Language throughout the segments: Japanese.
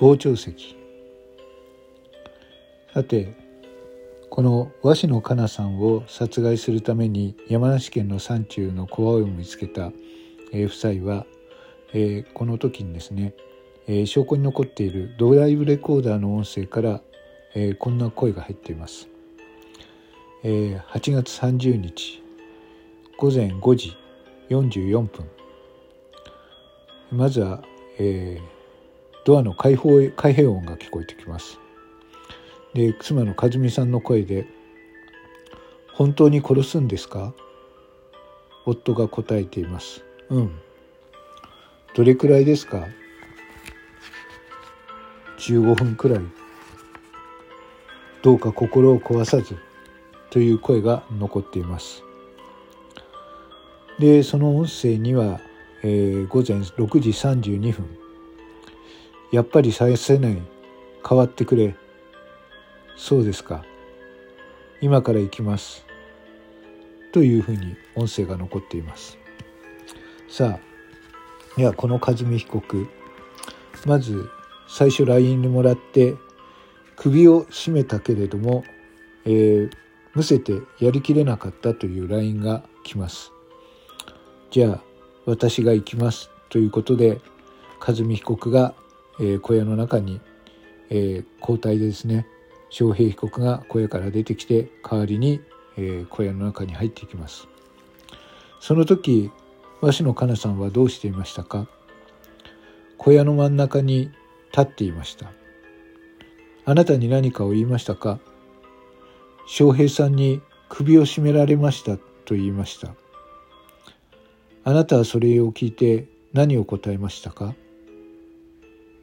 傍聴席さてこの鷲野香奈さんを殺害するために山梨県の山中の小屋を見つけた、え夫妻は、え、この時にですね、え、証拠に残っているドライブレコーダーの音声から、え、こんな声が入っています。え、8月30日午前5時44分まずは、えー、ドアの開放開閉音が聞こえてきますで妻の和美さんの声で「本当に殺すんですか?」夫が答えています「うん」「どれくらいですか?」15分くらいどうか心を壊さずという声が残っていますでその音声には、えー、午前6時32分やっぱりさせない。変わってくれ。そうですか。今から行きます。というふうに音声が残っています。さあいやこの和美被告。まず最初 LINE にもらって首を絞めたけれども、えー、むせてやりきれなかったという LINE が来ます。じゃあ私が行きます。ということで和美被告が、え、小屋の中に、え、交代でですね翔平被告が小屋から出てきて代わりに、え、小屋の中に入っていきます。その時鷲野香奈さんはどうしていましたか？小屋の真ん中に立っていました。あなたに何かを言いましたか？翔平さんに首を絞められましたと言いました。あなたはそれを聞いて何を答えましたか？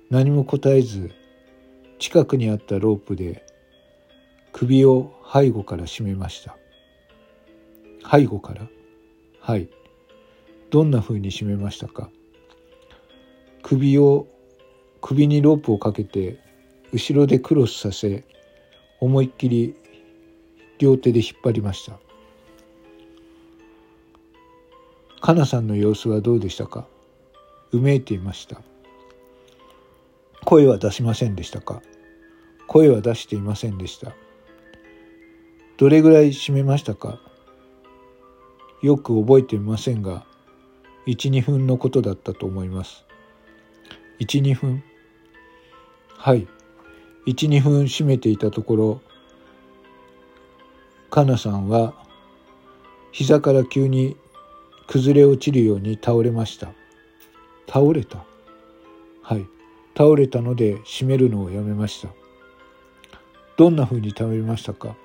何も答えず近くにあったロープで首を背後から絞めました。背後から？はい。どんな風に締めましたか？首を首にロープをかけて後ろでクロスさせ思いっきり両手で引っ張りました。かなさんの様子はどうでしたか？うめいていました。声は出しませんでしたか？声は出していませんでした。どれぐらい締めましたか？よく覚えていませんが12分のことだったと思います。12分？はい。12分締めていたところかなさんは膝から急に崩れ落ちるように倒れました。倒れた？はい。倒れたので閉めるのをやめました。どんな風に倒れましたか？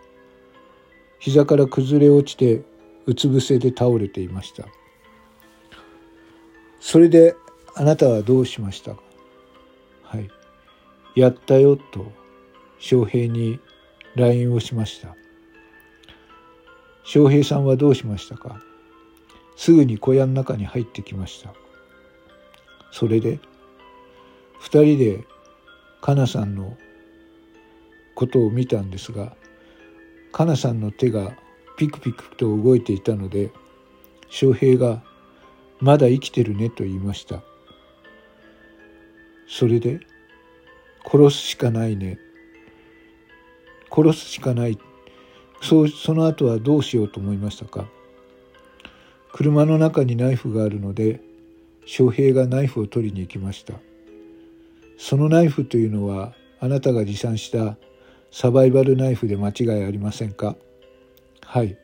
膝から崩れ落ちてうつ伏せで倒れていました。それであなたはどうしました？かはい。やったよと翔平に LINE をしました。翔平さんはどうしましたか？すぐに小屋の中に入ってきました。それで二人でかなさんのことを見たんですがかなさんの手がピクピクと動いていたので翔平が「まだ生きてるね」と言いました。それで「殺すしかないね」殺すしかない。そうその後はどうしようと思いましたか？車の中にナイフがあるので翔平がナイフを取りに行きました。そのナイフというのはあなたが持参したサバイバルナイフで間違いありませんか？はい。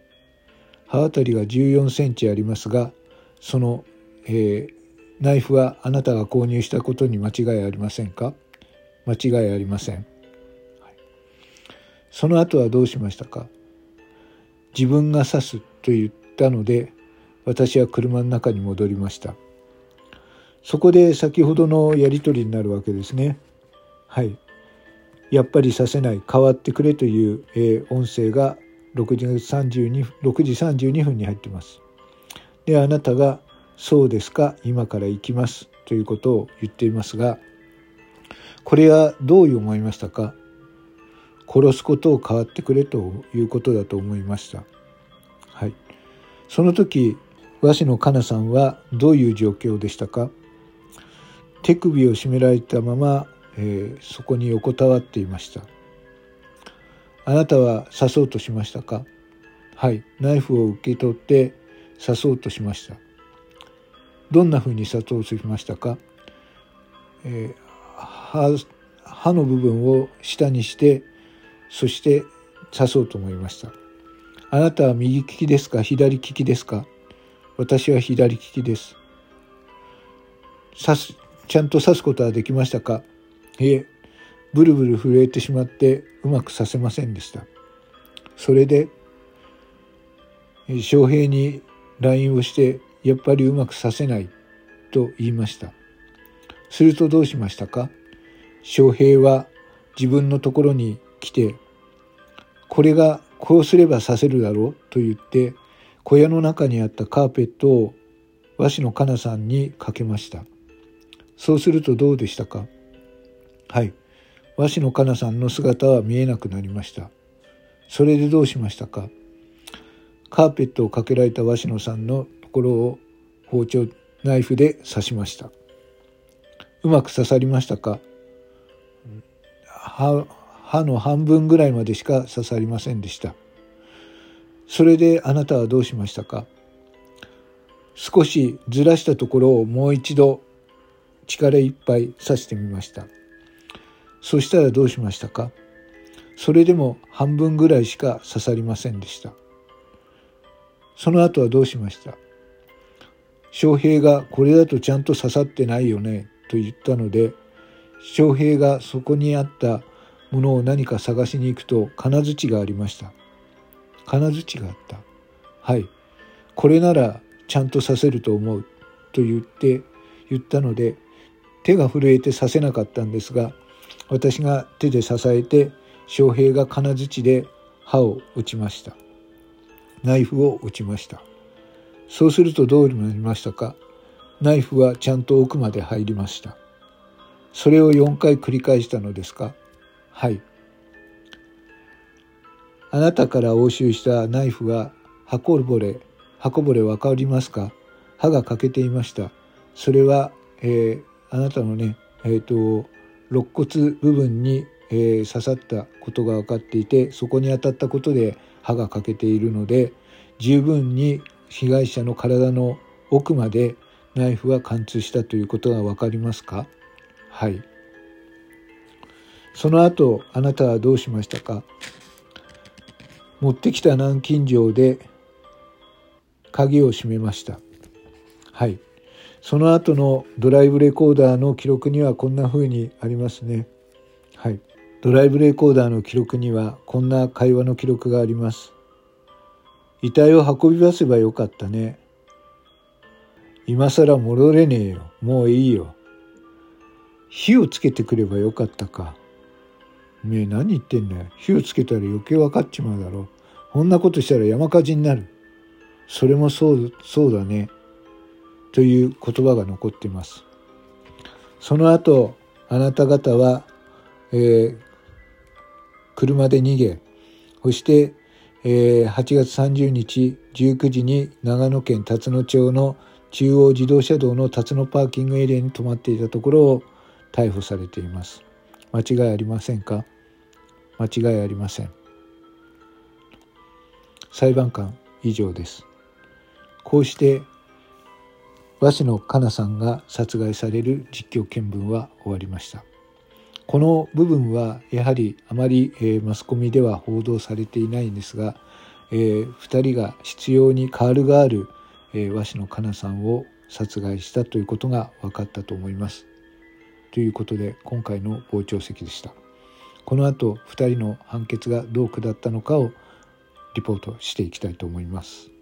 刃渡りが14センチありますがその、えー、ナイフはあなたが購入したことに間違いありませんか？間違いありません、はい、その後はどうしましたか？自分が刺すと言ったので私は車の中に戻りました。そこで先ほどのやり取りになるわけですね。はい。やっぱりさせない変わってくれという、えー、音声が6時32 6時32分に入ってます。であなたが「そうですか今から行きます」ということを言っていますがこれはどう思いましたか？殺すことを変わってくれということだと思いました。はい。その時鷲野香奈さんはどういう状況でしたか？手首を絞められたまま、えー、そこに横たわっていました。あなたは刺そうとしましたか？はい。ナイフを受け取って刺そうとしました。どんなふうに刺そうとしましたか、えー、歯の部分を下にしてそして刺そうと思いました。あなたは右利きですか？左利きですか？私は左利きです。刺すちゃんと刺すことはできましたか？いえブルブル震えてしまってうまく刺せませんでした。それで翔平に LINE をしてやっぱりうまくさせないと言いました。するとどうしましたか？翔平は自分のところに来てこれがこうすればさせるだろう？と言って小屋の中にあったカーペットを和紙のかなさんにかけました。そうするとどうでしたか？はい。和紙のかなさんの姿は見えなくなりました。それでどうしましたか？カーペットをかけられた鷲野さんのところを包丁ナイフで刺しました。うまく刺さりましたか？歯歯の半分ぐらいまでしか刺さりませんでした。それであなたはどうしましたか？少しずらしたところをもう一度力いっぱい刺してみました。そしたらどうしましたか？それでも半分ぐらいしか刺さりませんでした。その後はどうしました？翔平がこれだとちゃんと刺さってないよね？と言ったので翔平がそこにあったものを何か探しに行くと金槌がありました。金槌があった。はい。これならちゃんと刺せると思う。と言って言ったので手が震えて刺せなかったんですが私が手で支えて翔平が金槌で歯を打ちました。ナイフを打ちました。そうするとどうなりましたか？ナイフはちゃんと奥まで入りました。それを4回繰り返したのですか？はい。あなたから押収したナイフは箱ぼれ箱ぼれわかりますか？歯が欠けていました。それは、えー、あなたのねえっ、ー、と肋骨部分に、えー、刺さったことが分かっていてそこに当たったことで歯が欠けているので十分に被害者の体の奥までナイフは貫通したということが分かりますか？はい。その後あなたはどうしましたか？持ってきた南京錠で鍵を閉めました。はい。その後のドライブレコーダーの記録にはこんな風にありますね。はい。ドライブレコーダーの記録にはこんな会話の記録があります。遺体を運び出せばよかったね。今更戻れねえよ。もういいよ。火をつけてくればよかったか。めえ何言ってんだよ。火をつけたら余計分かっちまうだろ。こんなことしたら山火事になる。それもそう、そうだね。という言葉が残っています。その後、あなた方は、えー、車で逃げ、そして、えー、8月30日19時に長野県辰野町の中央自動車道の辰野パーキングエリアに止まっていたところを逮捕されています。間違いありませんか？間違いありません。裁判官以上です。こうして鷲野香奈さんが殺害される実況見分は終わりました。この部分はやはりあまり、えー、マスコミでは報道されていないんですが、えー、2人が執拗にカールがある、えー、鷲野香奈さんを殺害したということが分かったと思います。ということで今回の傍聴席でした。この後2人の判決がどう下ったのかをリポートしていきたいと思います。